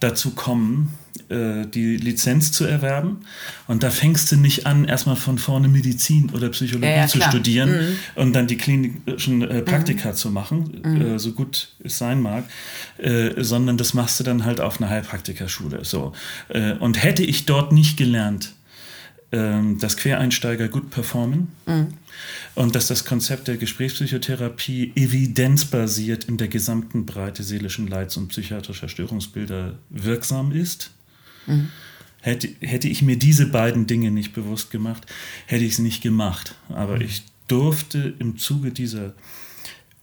dazu kommen, äh, die Lizenz zu erwerben. Und da fängst du nicht an, erstmal von vorne Medizin oder Psychologie Ja, ja, zu studieren Mhm. und dann die klinischen äh, Praktika zu machen, äh, so gut es sein mag, äh, sondern das machst du dann halt auf einer Heilpraktikerschule. So. Äh, und hätte ich dort nicht gelernt, ähm, dass Quereinsteiger gut performen und dass das Konzept der Gesprächspsychotherapie evidenzbasiert in der gesamten Breite seelischen Leids und psychiatrischer Störungsbilder wirksam ist. Hätte, hätte ich mir diese beiden Dinge nicht bewusst gemacht, hätte ich es nicht gemacht. Aber ich durfte im Zuge dieser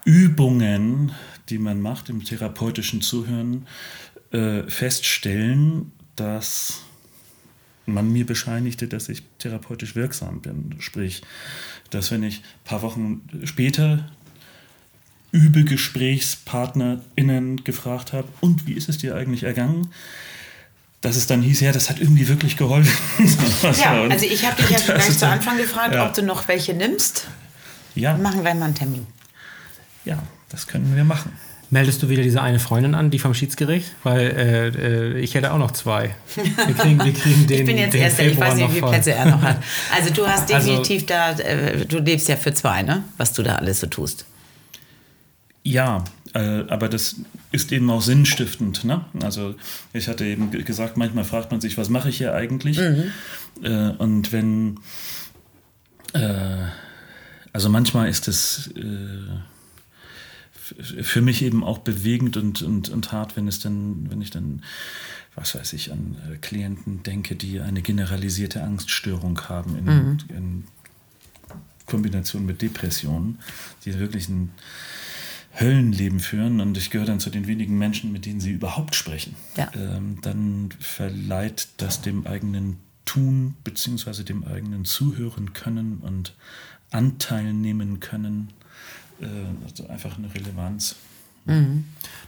Übungen, die man macht im therapeutischen Zuhören, äh, feststellen, dass man mir bescheinigte, dass ich therapeutisch wirksam bin. Sprich, dass wenn ich ein paar Wochen später übe GesprächspartnerInnen gefragt habe, und wie ist es dir eigentlich ergangen? Dass es dann hieß, ja, das hat irgendwie wirklich geholfen. Ja, also ich habe dich ja gleich zu Anfang gefragt, ja. ob du noch welche nimmst. Ja, Wir machen gleich mal einen Termin. ja, das können wir machen. Meldest du wieder diese eine Freundin an, die vom Schiedsgericht? Weil äh, äh, ich hätte auch noch zwei. Wir kriegen, wir kriegen den, Ich bin jetzt den erst, ich weiß nicht, wie viele. Plätze er noch hat. Also du hast Also- definitiv da, äh, du lebst ja für zwei, ne? Was du da alles so tust. Ja, äh, aber das ist eben auch sinnstiftend. Ne? Also ich hatte eben ge- gesagt, manchmal fragt man sich, was mache ich hier eigentlich? Äh, und wenn, äh, also manchmal ist es äh, für mich eben auch bewegend und, und, und hart, wenn es dann, wenn ich dann, was weiß ich, an äh, Klienten denke, die eine generalisierte Angststörung haben in, in Kombination mit Depressionen, die wirklich ein Höllenleben führen. Und ich gehöre dann zu den wenigen Menschen, mit denen sie überhaupt sprechen, Ja. ähm, dann verleiht das dem eigenen Tun beziehungsweise dem eigenen Zuhören können und Anteil nehmen können, also einfach eine Relevanz.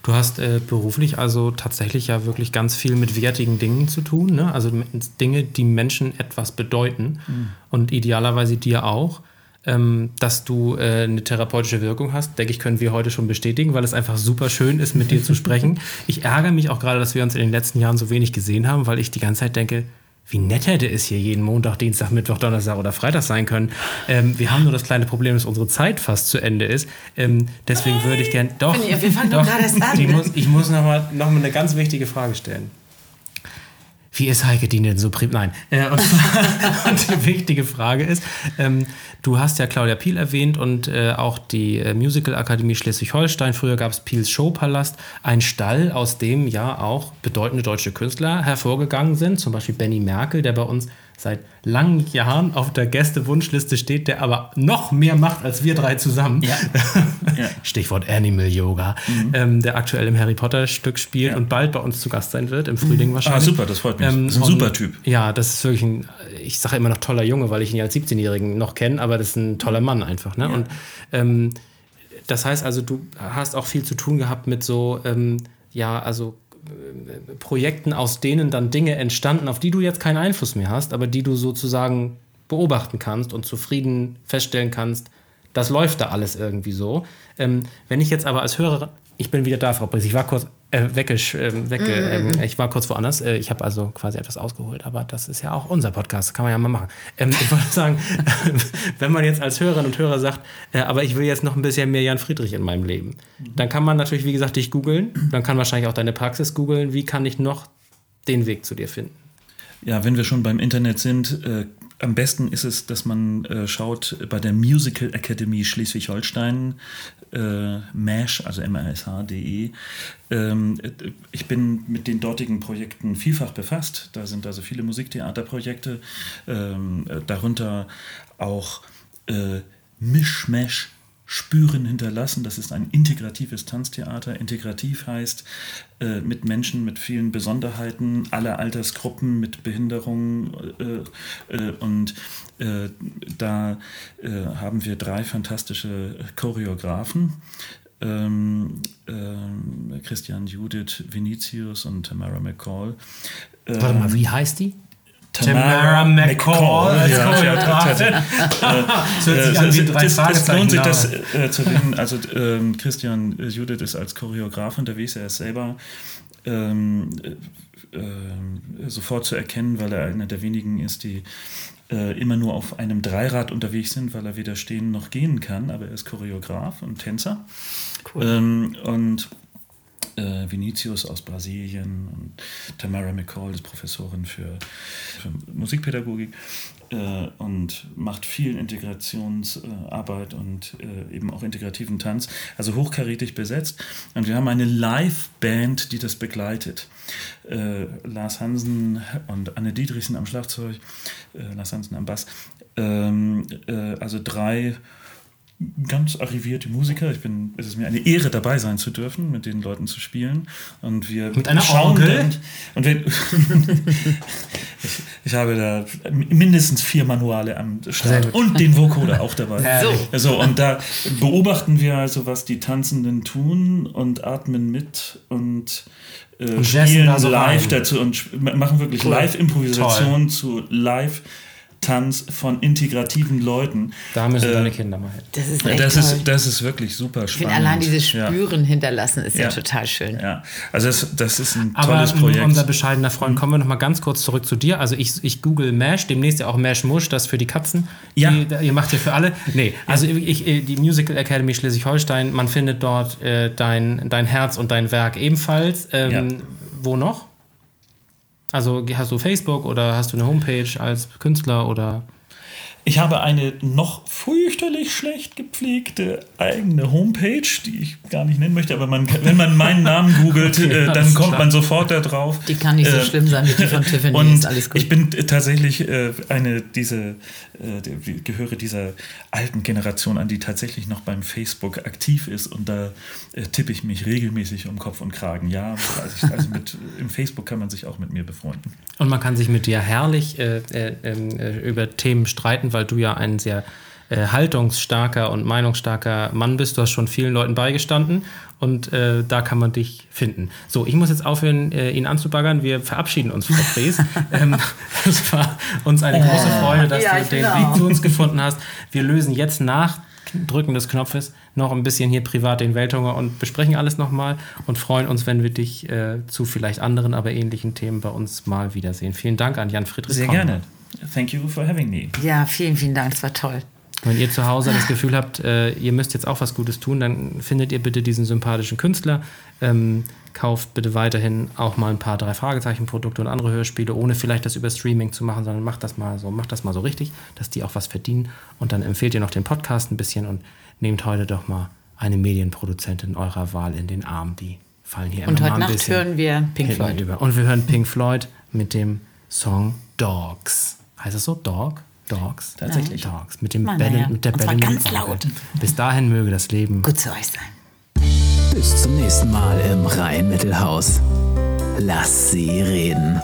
Du hast äh, beruflich also tatsächlich ja wirklich ganz viel mit wertigen Dingen zu tun, ne? also Dinge, die Menschen etwas bedeuten und idealerweise dir auch. Ähm, dass du äh, eine therapeutische Wirkung hast, denke ich, können wir heute schon bestätigen, weil es einfach super schön ist, mit dir zu sprechen. Ich ärgere mich auch gerade, dass wir uns in den letzten Jahren so wenig gesehen haben, weil ich die ganze Zeit denke, wie nett hätte es hier jeden Montag, Dienstag, Mittwoch, Donnerstag oder Freitag sein können. Ähm, wir haben nur das kleine Problem, dass unsere Zeit fast zu Ende ist. Ähm, deswegen würde ich gerne. Doch, Wir- wir fangen doch gerade erst an. Ich muss, ich muss noch mal, noch mal eine ganz wichtige Frage stellen. Wie ist Heike Dien denn so prim? Nein. Äh, und, und die wichtige Frage ist, ähm, du hast ja Claudia Piel erwähnt und äh, auch die äh, Musical Akademie Schleswig-Holstein. Früher gab es Piels Showpalast, ein Stall, aus dem ja auch bedeutende deutsche Künstler hervorgegangen sind. Zum Beispiel Benny Merkel, der bei uns seit langen Jahren auf der Gästewunschliste steht, der aber noch mehr macht als wir drei zusammen. Ja. Ja. Stichwort Animal Yoga, ähm, der aktuell im Harry Potter Stück spielt Ja. und bald bei uns zu Gast sein wird, im Frühling wahrscheinlich. Ah, super, das freut mich. Ähm, das ist ein und- super Typ. Ja, das ist wirklich ein, ich sage immer noch toller Junge, weil ich ihn ja als 17-Jährigen noch kenne, aber das ist ein toller Mann einfach. Ne? Und ähm, das heißt also, du hast auch viel zu tun gehabt mit so, ähm, ja, also Projekten, aus denen dann Dinge entstanden, auf die du jetzt keinen Einfluss mehr hast, aber die du sozusagen beobachten kannst und zufrieden feststellen kannst, das läuft da alles irgendwie so. Ähm, wenn ich jetzt aber als Hörer, ich bin wieder da, Frau Briss, ich war kurz äh, weggesch, äh, wegge, ähm, ich war kurz woanders, äh, ich habe also quasi etwas ausgeholt, aber das ist ja auch unser Podcast, kann man ja mal machen. Ähm, ich wollte sagen, wenn man jetzt als Hörerin und Hörer sagt, äh, aber ich will jetzt noch ein bisschen mehr Jan Friedrich in meinem Leben, dann kann man natürlich, wie gesagt, dich googeln, dann kann wahrscheinlich auch deine Praxis googeln, wie kann ich noch den Weg zu dir finden? Ja, wenn wir schon beim Internet sind, äh, am besten ist es, dass man äh, schaut bei der Musical Academy Schleswig-Holstein, äh, MASH, also M-A-S-H-D-E. Ähm, äh, ich bin mit den dortigen Projekten vielfach befasst. Da sind also viele Musiktheaterprojekte, ähm, äh, darunter auch äh, Mischmash. Spüren hinterlassen. Das ist ein integratives Tanztheater. Integrativ heißt äh, mit Menschen mit vielen Besonderheiten, aller Altersgruppen, mit Behinderungen. Äh, äh, und äh, da äh, haben wir drei fantastische Choreografen. Ähm, ähm, Christian Judith Vinicius und Tamara McCall. Warte mal, wie heißt die? Tamara McCall als Ja, Choreografin. Das hört sich an wie drei das, das lohnt sich, das äh, zu reden. Also ähm, Christian äh, Judith ist als Choreografin unterwegs, er ist selber ähm, äh, äh, sofort zu erkennen, weil er einer der wenigen ist, die äh, immer nur auf einem Dreirad unterwegs sind, weil er weder stehen noch gehen kann, aber er ist Choreograf und Tänzer. Cool. Ähm, und äh, Vinicius aus Brasilien und Tamara McCall ist Professorin für, für Musikpädagogik äh, und macht viel Integrationsarbeit und äh, eben auch integrativen Tanz, also hochkarätig besetzt. Und wir haben eine Live-Band, die das begleitet. Äh, Lars Hansen und Anne Dietrichsen am Schlagzeug, äh, Lars Hansen am Bass. Ähm, äh, also drei ganz arrivierte Musiker. Ich bin, es ist mir eine Ehre, dabei sein zu dürfen, mit den Leuten zu spielen. Und wir mit einer schauen dann, und wir, ich, ich, habe da mindestens vier Manuale am Start und den Vocoder auch dabei. So. Also, und da beobachten wir also, was die Tanzenden tun und atmen mit und äh, spielen so live rein. dazu und machen wirklich cool. Live-Improvisation zu live Tanz von integrativen Leuten. Da müssen äh, deine Kinder mal hin. Das ist echt das ist, das ist wirklich super spannend. Ich finde allein dieses Spüren ja. hinterlassen ist ja. ja. total schön. Ja, also das, das ist ein Aber tolles Projekt. unser bescheidener Freund, kommen wir noch mal ganz kurz zurück zu dir. Also ich, ich google Mash, demnächst ja auch Mash Mush, das für die Katzen. Ja. Die, ihr macht ja für alle. Nee, also ich, die Musical Academy Schleswig-Holstein, man findet dort äh, dein, dein Herz und dein Werk ebenfalls. Ähm, ja. Wo noch? Also hast du Facebook oder hast du eine Homepage als Künstler oder? Ich habe eine noch fürchterlich schlecht gepflegte eigene Homepage, die ich gar nicht nennen möchte, aber man, wenn man meinen Namen googelt, okay, äh, dann kommt klar. man sofort da drauf. Die kann nicht so äh, schlimm sein wie die von Tiffany. Und ist alles gut. ich bin tatsächlich äh, eine diese äh, gehöre dieser alten Generation an, die tatsächlich noch beim Facebook aktiv ist und da äh, tippe ich mich regelmäßig um Kopf und Kragen. Ja, also, also mit, im Facebook kann man sich auch mit mir befreunden. Und man kann sich mit dir herrlich äh, ähm, über Themen streiten, weil du ja ein sehr haltungsstarker und meinungsstarker Mann bist. Du hast schon vielen Leuten beigestanden und äh, da kann man dich finden. So, ich muss jetzt aufhören, äh, ihn anzubaggern. Wir verabschieden uns, Frau Fries. ähm, es war uns eine große äh, Freude, dass ja, du den genau. Weg zu uns gefunden hast. Wir lösen jetzt nach Drücken des Knopfes noch ein bisschen hier privat den Welthunger und besprechen alles nochmal und freuen uns, wenn wir dich äh, zu vielleicht anderen, aber ähnlichen Themen bei uns mal wiedersehen. Vielen Dank an Jan Friedrich. Sehr Konrad. gerne. Thank you for having me. Ja, vielen, vielen Dank. Es war toll. Wenn ihr zu Hause das Gefühl habt, äh, ihr müsst jetzt auch was Gutes tun, dann findet ihr bitte diesen sympathischen Künstler. Ähm, kauft bitte weiterhin auch mal ein paar drei Fragezeichen Produkte und andere Hörspiele, ohne vielleicht das über Streaming zu machen, sondern macht das mal so, macht das mal so richtig, dass die auch was verdienen. Und dann empfehlt ihr noch den Podcast ein bisschen und nehmt heute doch mal eine Medienproduzentin eurer Wahl in den Arm. Die fallen hier und immer mal ein bisschen. Und heute Nacht hören wir Pink Floyd. Über. Und wir hören Pink Floyd mit dem Song Dogs. Heißt es so? Dog? Dogs. Tatsächlich. Dogs. Mit, dem Bellen, ja. mit der Bellen. ganz laut. Bis dahin möge das Leben gut zu euch sein. Bis zum nächsten Mal im Rhein-Mittelhaus. Lass sie reden.